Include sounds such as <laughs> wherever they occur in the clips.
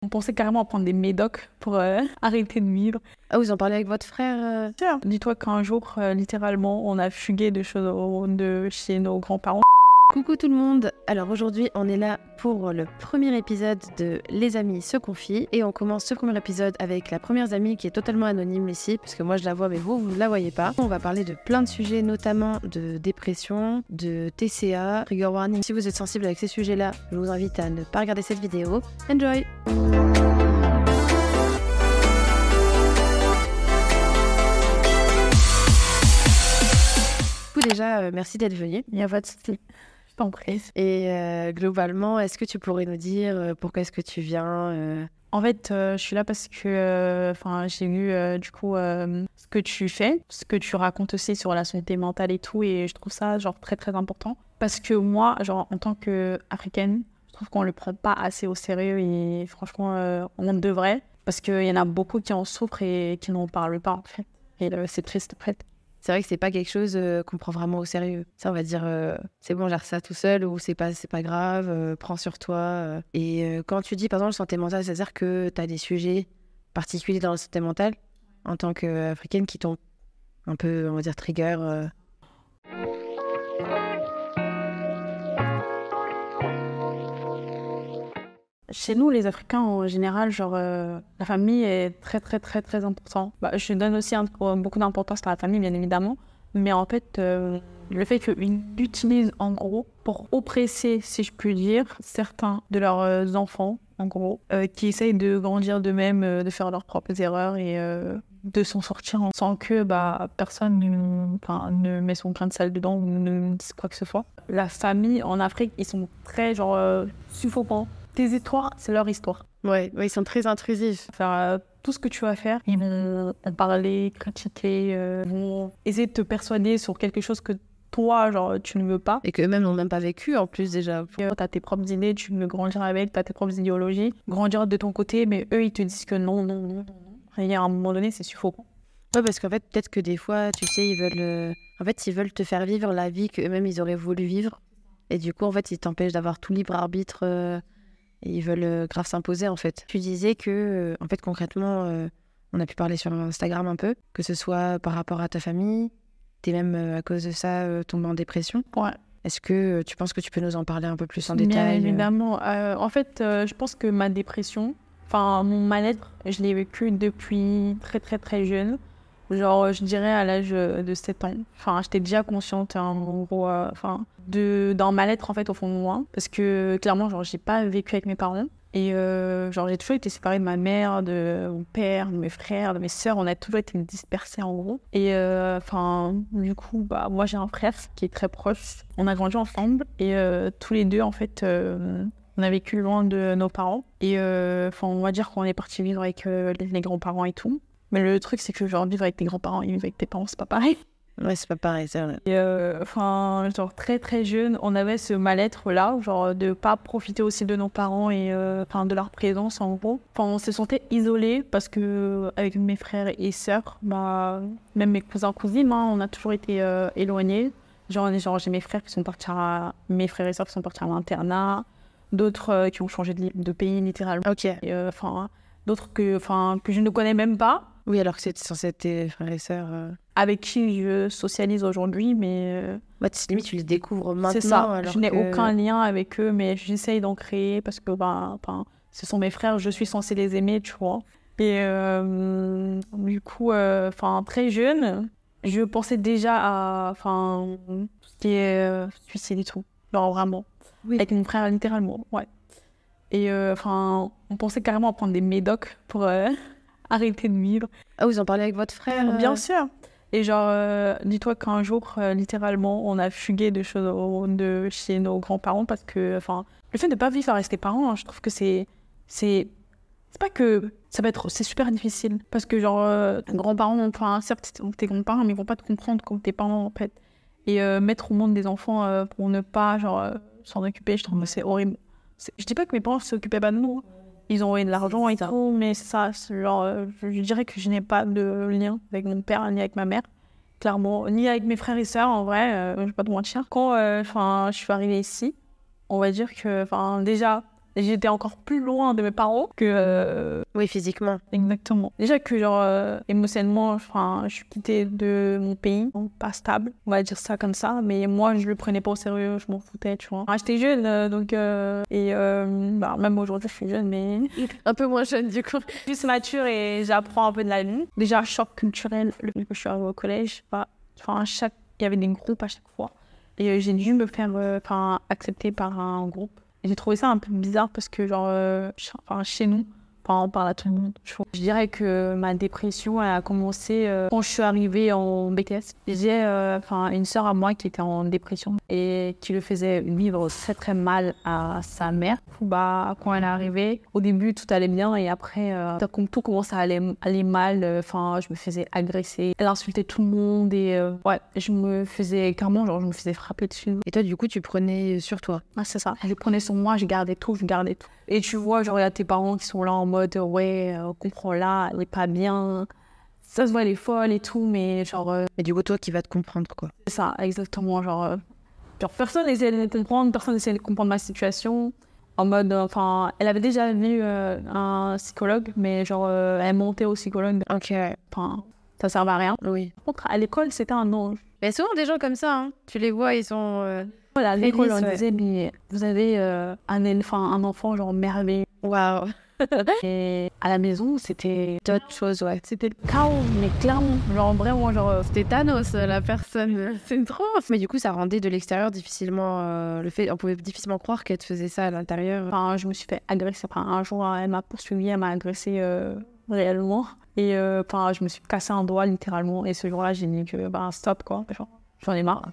On pensait carrément à prendre des médocs pour euh, <laughs> arrêter de vivre. Ah, vous en parlez avec votre frère euh Dis-toi qu'un jour, euh, littéralement, on a fugué de, chez, de chez nos grands-parents. Coucou tout le monde Alors aujourd'hui on est là pour le premier épisode de Les amis se confient et on commence ce premier épisode avec la première amie qui est totalement anonyme ici parce que moi je la vois mais vous vous ne la voyez pas. On va parler de plein de sujets notamment de dépression, de TCA, trigger warning. Si vous êtes sensible avec ces sujets là, je vous invite à ne pas regarder cette vidéo. Enjoy déjà, euh, merci d'être venu. Il pas de. Et euh, globalement, est-ce que tu pourrais nous dire euh, pourquoi est-ce que tu viens euh? En fait, je suis là parce que enfin, j'ai vu du coup ce que tu fais, ce que tu racontes aussi sur la santé mentale et tout, et je trouve ça genre très très important. Parce que moi, genre en tant qu'Africaine, je trouve qu'on le prend pas assez au sérieux et franchement, on devrait. Parce qu'il y en a beaucoup qui en souffrent et qui n'en parlent pas en fait. Et c'est triste en fait c'est vrai que c'est pas quelque chose euh, qu'on prend vraiment au sérieux. Ça, on va dire, euh, c'est bon, gère ça tout seul ou c'est pas, pas grave, euh, prends sur toi. Et quand tu dis, par exemple, santé mentale, c'est-à-dire que tu as des sujets particuliers dans la santé mentale en tant qu'Africaine qui t'ont un peu, on va dire, trigger Chez nous, les Africains, en général, genre, euh, la famille est très, très, très, très importante. Bah, je donne aussi beaucoup d'importance à la famille, bien évidemment. Mais en fait, euh, le fait qu'ils utilisent, en gros, pour oppresser, si je puis dire, certains de leurs euh, enfants, en gros, qui essayent de grandir d'eux-mêmes, de faire leurs propres erreurs et de s'en sortir sans que bah, personne ne, ne met son grain de sel dedans ou ne dise quoi que ce soit. La famille en Afrique, ils sont très genre suffocants tes histoires, c'est leur histoire. Ouais, ouais, ils sont très intrusifs. Faire euh, tout ce que tu vas faire, ils vont parler, critiquer, euh, vont essayer de te persuader sur quelque chose que toi, genre, tu ne veux pas. Et qu'eux-mêmes n'ont même pas vécu en plus déjà. Tu as tes propres idées, tu veux grandir avec, tu as tes propres idéologies, grandir de ton côté, mais eux, ils te disent que non, non, non, non. Et à un moment donné, c'est suffocant. Ouais, parce qu'en fait, peut-être que des fois, tu sais, ils veulent, euh, en fait, ils veulent te faire vivre la vie qu'eux-mêmes, ils auraient voulu vivre. Et du coup, en fait, ils t'empêchent d'avoir tout libre arbitre et ils veulent euh, grave s'imposer en fait. Tu disais que, euh, en fait, concrètement, euh, on a pu parler sur Instagram un peu, que ce soit par rapport à ta famille, t'es même à cause de ça tombé en dépression. Ouais. Est-ce que tu penses que tu peux nous en parler un peu plus en détail Bien évidemment. en fait, je pense que ma dépression, enfin mon mal-être, je l'ai vécu depuis très très très jeune. Genre, je dirais à l'âge de 7 ans. Enfin, j'étais déjà consciente, hein, en gros, euh, de, d'un mal-être, en fait, au fond de moi. Parce que, clairement, genre, j'ai pas vécu avec mes parents. Et, euh, genre, j'ai toujours été séparée de ma mère, de mon père, de mes frères, de mes sœurs. On a toujours été dispersés, en gros. Et, euh, enfin, du coup, bah, moi, j'ai un frère qui est très proche. On a grandi ensemble. Et tous les deux, en fait, on a vécu loin de nos parents. Et, enfin, on va dire qu'on est parti vivre avec les grands-parents et tout. Mais le truc, c'est que genre vivre avec tes grands-parents et vivre avec tes parents, c'est pas pareil. Ouais, c'est pas pareil, c'est vrai. Euh, enfin, genre très très jeune, on avait ce mal-être là, genre de pas profiter aussi de nos parents et euh, de leur présence en gros. Enfin, on se sentait isolé parce que avec mes frères et sœurs, bah même mes cousins cousines, hein, on a toujours été euh, éloignés. Genre, genre j'ai mes frères qui sont partis à mes frères et sœurs qui sont partis à l'internat, d'autres qui ont changé de, de, pays littéralement. Ok. Enfin, d'autres que enfin que je ne connais même pas oui, alors que c'est censé être tes frères et sœurs. Euh. Avec qui je socialise aujourd'hui, mais. Euh, bah, limite, tu les découvres maintenant. C'est ça. je n'ai aucun lien avec eux, mais j'essaye d'en créer parce que ben, ce sont mes frères, je suis censée les aimer, tu vois. Et euh, du coup, enfin très jeune, je pensais déjà à enfin ce qui est suicide et tout. Genre vraiment. Oui. Avec mon frère, littéralement, ouais. Et enfin, on pensait carrément à prendre des médocs pour <laughs> arrêter de vivre. Ah, vous en parlez avec votre frère Bien sûr. Et genre, euh, dis-toi qu'un jour, euh, littéralement, on a fugué de, de chez nos grands-parents parce que, enfin, le fait de ne pas vivre avec ses parents, hein, je trouve que c'est. C'est c'est pas que ça va être. C'est super difficile. Parce que, genre, euh, grands-parents, enfin, certes, tes grands-parents, mais ils vont pas te comprendre comme tes parents, en fait. Et mettre au monde des enfants pour ne pas, genre, s'en occuper, je trouve que c'est horrible. Je dis pas que mes parents s'occupaient pas de nous. Hein ils ont envoyé de l'argent et tout, mais ça, genre, euh, je dirais que je n'ai pas de lien avec mon père ni avec ma mère, clairement, ni avec mes frères et sœurs, en vrai, euh, je vais pas te mentir. Quand euh, enfin je suis arrivée ici, on va dire que, enfin, déjà, j'étais encore plus loin de mes parents que. euh, Oui, physiquement. exactement. Déjà que, genre, euh, émotionnellement, enfin, je suis quittée de mon pays, donc pas stable, on va dire ça comme ça, mais moi, je le prenais pas au sérieux, je m'en foutais, tu vois. Enfin, j'étais jeune, euh, donc. euh, et euh, bah, même aujourd'hui, je suis jeune, mais. <laughs> Un peu moins jeune, du coup. plus mature et j'apprends un peu de la vie. Déjà, choc culturel, le fait que je suis arrivée au collège, bah, enfin, chaque, il y avait des groupes à chaque fois. Et euh, j'ai dû me faire euh, enfin, accepter par un groupe. J'ai trouvé ça un peu bizarre parce que, genre, euh, enfin, chez nous, enfin, on parle à tout le monde. Je dirais que ma dépression elle a commencé euh, quand je suis arrivée en BTS. J'ai euh, enfin, une sœur à moi qui était en dépression et qui le faisait vivre très très mal à sa mère. Bah, quand elle est arrivée, au début tout allait bien et après, euh, tout commence à aller, aller mal, enfin, je me faisais agresser. Elle insultait tout le monde et euh, ouais, je me faisais carrément, genre, je me faisais frapper dessus. Et toi, du coup, tu prenais sur toi? Ah, c'est ça. Je prenais sur moi, je gardais tout, je gardais tout. Et tu vois, genre, il y a tes parents qui sont là en mode, ouais, euh, comprends-la, elle est pas bien. Ça se voit, elle est folle et tout, mais genre, euh, Et du coup, toi qui vas te comprendre, quoi. c'est ça, exactement. Genre, euh, genre personne n'essayait de me comprendre, personne n'essayait de comprendre ma situation. En mode, euh, enfin, elle avait déjà vu euh, un psychologue, mais genre, euh, elle montait au psychologue. Ok. Enfin, ça servait à rien. Oui. Par contre, à l'école, c'était un ange. Mais souvent, des gens comme ça, hein. tu les vois, ils sont. euh, Voilà, à l'école, on ouais. disait, mais vous avez euh, un, enfant, un enfant, genre, merveilleux. Waouh. <laughs> Et à la maison, c'était D'autres choses, ouais. c'était le chaos, mais clairement, genre vraiment, genre C'était Thanos, la personne. <laughs> C'est trop. Mais du coup, ça rendait de l'extérieur difficilement. euh, le fait, on pouvait difficilement croire qu'elle faisait ça à l'intérieur. enfin, je me suis fait agresser. Enfin, un jour, elle m'a poursuivi, elle m'a agressé euh, réellement. Et euh, enfin, je me suis cassé un doigt littéralement. Et ce jour-là, j'ai dit que bah, stop quoi, genre, j'en ai marre.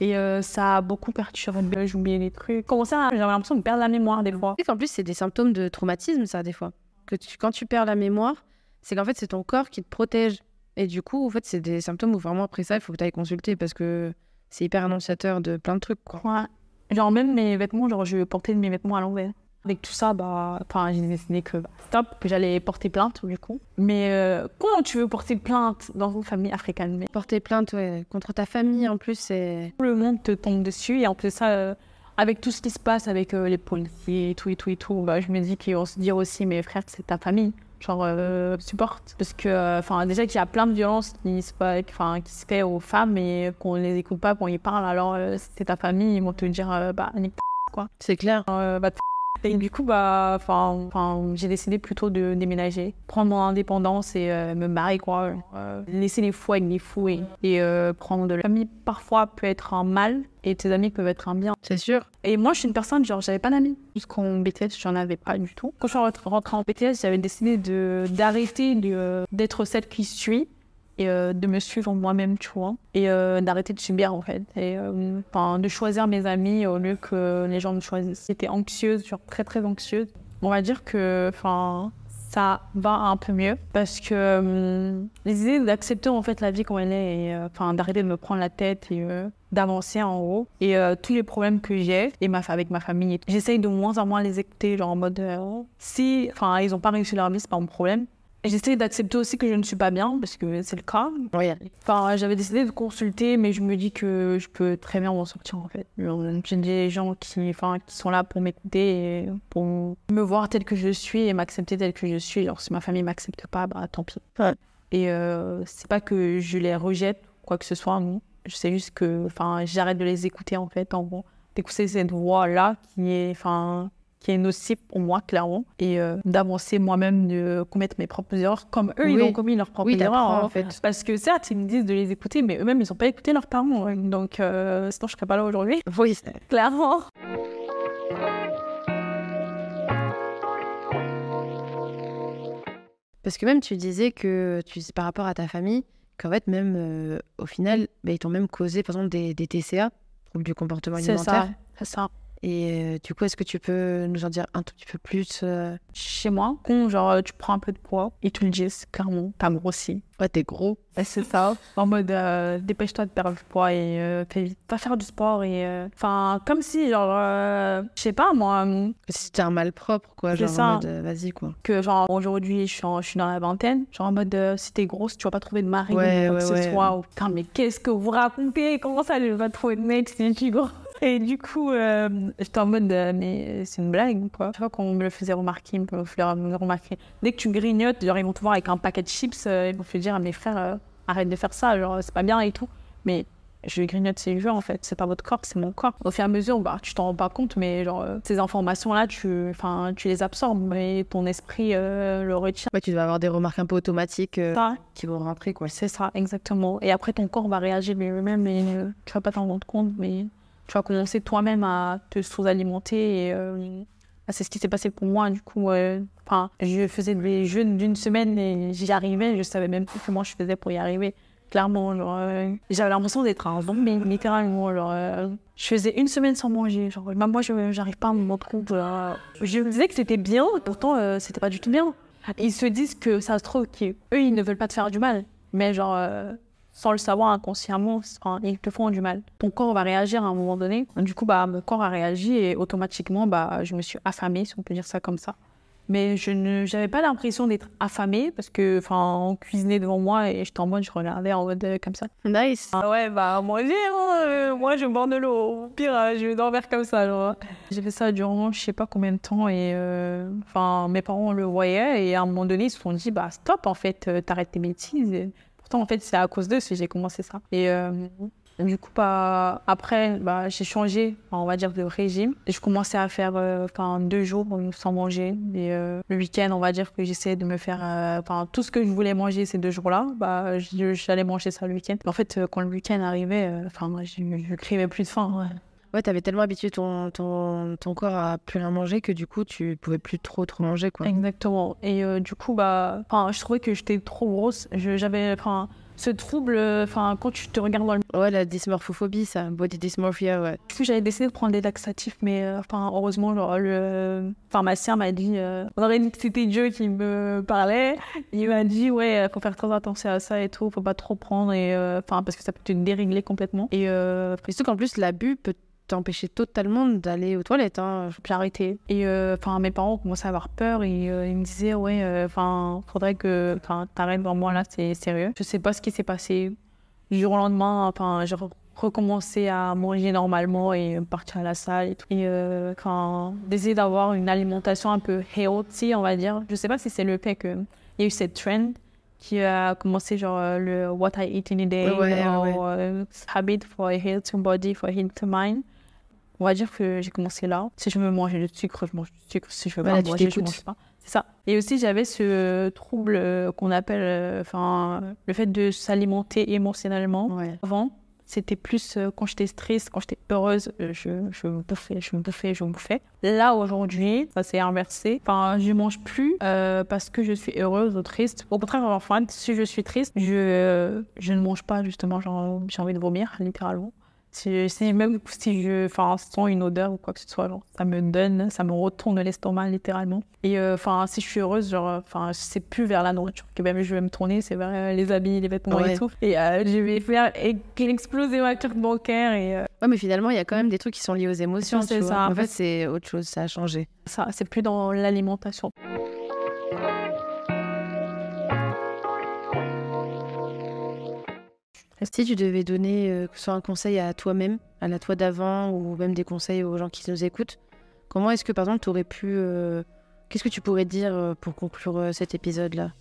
Et euh, ça a beaucoup perturbé, j'ai oublié des trucs. Comment ça, j'avais l'impression de perdre la mémoire des fois. Qu'en plus, c'est des symptômes de traumatisme, ça, des fois. Que tu- quand tu perds la mémoire, c'est qu'en fait, c'est ton corps qui te protège. Et du coup, en fait, c'est des symptômes où vraiment, après ça, il faut que tu ailles consulter parce que c'est hyper annonciateur de plein de trucs, quoi. Ouais. Genre même mes vêtements, genre je portais mes vêtements à l'envers. Avec tout ça, bah, enfin, j'ai décidé que bah, stop, que j'allais porter plainte du coup. Mais euh, comment tu veux porter plainte dans une famille africaine? Mais Porter plainte ouais, contre ta famille, en plus, c'est. tout le monde te tombe dessus et en plus ça, euh, avec tout ce qui se passe avec euh, les policiers et tout et tout et tout, bah, je me dis qu'ils vont se dire aussi, mes frères, c'est ta famille. Genre, euh, supporte. Parce que, euh, enfin, déjà qu'il y a plein de violences qui se, enfin, qui se fait aux femmes et qu'on les écoute pas quand ils parlent, alors euh, c'est ta famille, ils vont te dire, bah, nique ta C'est clair. bah, et du coup, bah, j'ai décidé plutôt de déménager, prendre mon indépendance et euh, me marier, quoi. Euh, laisser les fous avec les fous et, et euh, prendre de la famille. Parfois peut être un mal et tes amis peuvent être un bien. C'est sûr. Et moi, je suis une personne, genre, j'avais pas d'amis. Jusqu'en BTS, j'en avais pas du tout. Quand je suis rentrée en BTS, j'avais décidé de- d'arrêter d'être celle qui suis et euh, de me suivre moi-même, tu vois. Et euh, d'arrêter de subir, en fait. Et euh, enfin, de choisir mes amis au lieu que les gens me choisissent. J'étais anxieuse, genre très, très anxieuse. On va dire que, ça va un peu mieux parce que euh, les idées d'accepter en fait la vie comme elle est et d'arrêter de me prendre la tête et d'avancer en haut et tous les problèmes que j'ai et ma avec ma famille j'essaye de moins en moins les écouter genre en mode si enfin ils ont pas réussi leur vie c'est pas mon problème j'essaie d'accepter aussi que je ne suis pas bien parce que c'est le cas Oui. Enfin, j'avais décidé de consulter, mais je me dis que je peux très bien m'en sortir en fait. J'ai des gens qui, enfin, qui sont là pour m'écouter et pour me voir tel que je suis et m'accepter tel que je suis. Alors, si ma famille m'accepte pas, bah tant pis. Ouais. Et euh, c'est pas que je les rejette, quoi que ce soit, non. Je sais juste que, enfin, j'arrête de les écouter en fait, en gros. D'écouter cette voix-là qui est, enfin, qui est nocive pour moi, clairement. Et euh, d'avancer moi-même, de commettre mes propres erreurs, comme eux, ils ont commis leurs propres Oui, erreurs. hein. en fait. Parce que certes, ils me disent de les écouter, mais eux-mêmes, ils n'ont pas écouté leurs parents. Donc, euh, sinon, je serais pas là aujourd'hui. Oui. <laughs> Clairement. Parce que même tu disais que tu par rapport à ta famille, qu'en fait même euh, au final, bah, ils t'ont même causé par exemple des, des TCA, troubles du comportement C'est alimentaire. ça. C'est ça. Et euh, du coup, est-ce que tu peux nous en dire un tout petit peu plus euh, Chez moi, quand genre, tu prends un peu de poids, ils te le disent clairement, t'as grossi. Ouais, t'es gros. Ouais, c'est ça. En mode, euh, dépêche-toi de perdre du poids et euh, fais vite. Va faire du sport et. euh, Enfin, comme si, genre, euh, je sais pas moi, Si t'es un malpropre, quoi. C'est Genre ça. en mode, euh, vas-y, quoi. que genre, aujourd'hui, je suis, en- je suis dans la vingtaine. Genre, en mode, euh, si t'es grosse, tu vas pas trouver de mari Ouais, ou quoi ouais, que ce soit. Ou, Putain, mais qu'est-ce que vous racontez? Comment ça, je vais pas trouver de mec si je suis grosse? Et du coup, euh, j'étais en mode, euh, mais c'est une blague ou quoi? Chaque fois qu'on me le faisait remarquer, me le faisait remarquer. Dès que tu grignotes, genre, ils vont te voir avec un paquet de chips, euh, ils vont te dire à mes frères, euh, arrête de faire ça, genre, c'est pas bien et tout. Mais je grignote ces jeux en fait, c'est pas votre corps, c'est mon corps. Au fur et à mesure, bah, tu t'en rends pas compte, mais genre, euh, ces informations-là, tu, enfin, tu les absorbes, mais ton esprit euh, le retient. Ouais, tu dois avoir des remarques un peu automatiques euh, Ça, qui vont rentrer, quoi. C'est ça, exactement. Et après, ton corps va réagir lui-même et euh, tu vas pas t'en rendre compte, mais tu vas commencer toi-même à te sous-alimenter. Et euh, c'est ce qui s'est passé pour moi. Du coup, euh, je faisais des jeûnes d'une semaine et j'y arrivais. Je savais même plus comment je faisais pour y arriver. Clairement, euh, j'avais l'impression d'être un zombie, littéralement. Genre, euh, je faisais une semaine sans manger. Genre, même moi, je j'arrive pas à me rendre compte. euh, je me disais que c'était bien, pourtant, euh, c'était pas du tout bien. Ils se disent que ça se trouve qu'eux, ils ne veulent pas te faire du mal. Mais genre, sans le savoir inconsciemment, ils te font du mal. Ton corps va réagir à un moment donné. Du coup, bah, mon corps a réagi et automatiquement, bah, je me suis affamée, si on peut dire ça comme ça. Mais je ne, j'avais pas l'impression d'être affamée parce que, enfin, on cuisinait devant moi et j'étais en mode, je regardais en mode euh, comme ça. Nice. Ah ouais, bah, manger, hein, euh, moi, je bois de l'eau. Au pire, euh, je vais dormir comme ça, genre. J'ai fait ça durant je sais pas combien de temps et, euh, enfin, mes parents le voyaient et à un moment donné, ils se sont dit, bah, stop, en fait, t'arrêtes tes bêtises. Pourtant, en fait, c'est à cause d'eux que j'ai commencé ça. Et euh, du coup, bah, après, bah, j'ai changé, on va dire, de régime. Je commençais à faire euh, deux jours sans manger. Et euh, le week-end, on va dire que j'essayais de me faire. euh, tout ce que je voulais manger ces deux jours-là, bah, j'allais manger ça le week-end. En fait, euh, quand le week-end arrivait, enfin, je je crevais plus de faim. ouais. Ouais, t'avais tellement habitué ton, ton, ton corps à plus rien manger que du coup, tu pouvais plus trop trop manger, quoi. Exactement. Et euh, du coup, bah, je trouvais que j'étais trop grosse. J'avais, enfin, ce trouble, euh, enfin, quand tu te regardes dans le Ouais, la dysmorphophobie, ça. Body dysmorphia, ouais. Du coup, j'avais décidé de prendre des laxatifs, mais euh, enfin, heureusement, genre, le pharmacien m'a dit, euh, on aurait dit que c'était Dieu qui me parlait. Il m'a dit, ouais, euh, faut faire très attention à ça et tout, faut pas trop prendre, et euh, enfin, parce que ça peut te dérégler complètement. Et euh, surtout qu'en plus, l'abus peut t'empêcher totalement d'aller aux toilettes. Hein. j'ai arrêté. Et euh, enfin, mes parents ont commencé à avoir peur et euh, ils me disaient, ouais, enfin, faudrait que t'arrêtes devant moi là, c'est sérieux. Je sais pas ce qui s'est passé. Du jour au lendemain, enfin, j'ai re- recommencé à manger normalement et partir à la salle et tout. Et euh, enfin, d'essayer d'avoir une alimentation un peu healthy, on va dire. Je sais pas si c'est le fait qu'il y a eu cette trend qui a commencé genre euh, le What I Eat in a Day Ouais, ouais. euh, Habit for a Healthy Body, for a Healthy Mind. On va dire que j'ai commencé là. Si je veux manger du sucre, je mange du sucre. Si je veux Voilà, pas manger, je mange pas. C'est ça. Et aussi, j'avais ce trouble euh, qu'on appelle, euh, enfin, le fait de s'alimenter émotionnellement. Ouais. Avant, c'était plus euh, quand j'étais stressée, quand j'étais heureuse, euh, je, je me bouffais, je me bouffais, je me bouffais. Là, aujourd'hui, ça s'est inversé. Enfin, je mange plus euh, parce que je suis heureuse ou triste. Au contraire, enfin, si je suis triste, je, euh, je ne mange pas, justement. J'ai envie de vomir, littéralement. Si, même si je enfin, sens une odeur ou quoi que ce soit, genre, ça me donne, ça me retourne l'estomac, littéralement. Et euh, enfin, si je suis heureuse, genre, enfin, c'est plus vers la nourriture que même je vais me tourner, c'est vers euh, les habits, les vêtements Ouais. et tout. Et euh, je vais faire exploser ma carte bancaire et euh, Ouais, mais finalement, il y a quand même des trucs qui sont liés aux émotions. C'est vois. ça. En fait, c'est autre chose, ça a changé. ça, c'est plus dans l'alimentation. Si tu devais donner euh, soit un conseil à toi-même, à la toi d'avant, ou même des conseils aux gens qui nous écoutent, comment est-ce que, par exemple, tu aurais pu. euh, Qu'est-ce que tu pourrais dire euh, pour conclure cet épisode-là?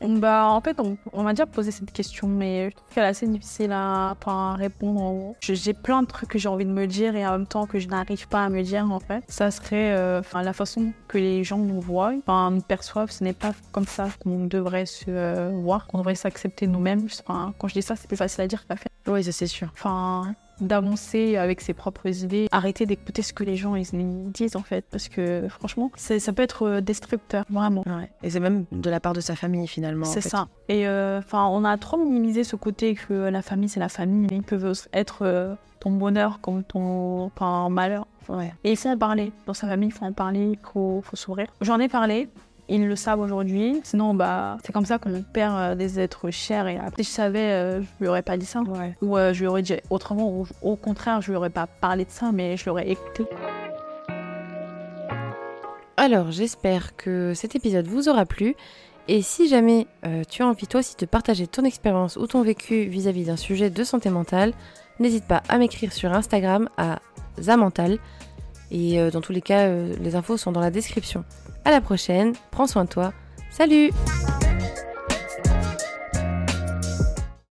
Bah, en fait, on, on m'a déjà posé cette question, mais je trouve qu'elle est assez difficile à, répondre. J'ai plein de trucs que j'ai envie de me dire et en même temps que je n'arrive pas à me dire, en fait. Ça serait euh, la façon que les gens nous voient, enfin, nous perçoivent. Ce n'est pas comme ça qu'on devrait se euh, voir, qu'on devrait s'accepter nous-mêmes. Enfin, quand je dis ça, c'est plus facile à dire qu'à faire. Oui, ça c'est sûr. Enfin, d'avancer avec ses propres idées, arrêter d'écouter ce que les gens ils, disent, en fait. Parce que, franchement, ça peut être euh, destructeur, vraiment. Ouais. Et c'est même de la part de sa famille, finalement. en C'est fait. ça. Et euh, enfin, on a trop minimisé ce côté que la famille, c'est la famille. Ils peuvent être euh, ton bonheur comme ton enfin, malheur. Ouais. Et il faut en parler. Dans sa famille, il faut en parler, il faut, faut sourire. J'en ai parlé. Ils le savent aujourd'hui. Sinon, bah, c'est comme ça qu'on perd euh, des êtres chers. Et après, si je savais, euh, je lui aurais pas dit ça. Ouais. Ou euh, je lui aurais dit autrement. Ou, au contraire, je lui aurais pas parlé de ça, mais je l'aurais écouté. Alors, j'espère que cet épisode vous aura plu. Et si jamais euh, tu as envie toi aussi de partager ton expérience ou ton vécu vis-à-vis d'un sujet de santé mentale, n'hésite pas à m'écrire sur Instagram à Zamantal. Et euh, dans tous les cas, euh, les infos sont dans la description. À la prochaine, prends soin de toi. Salut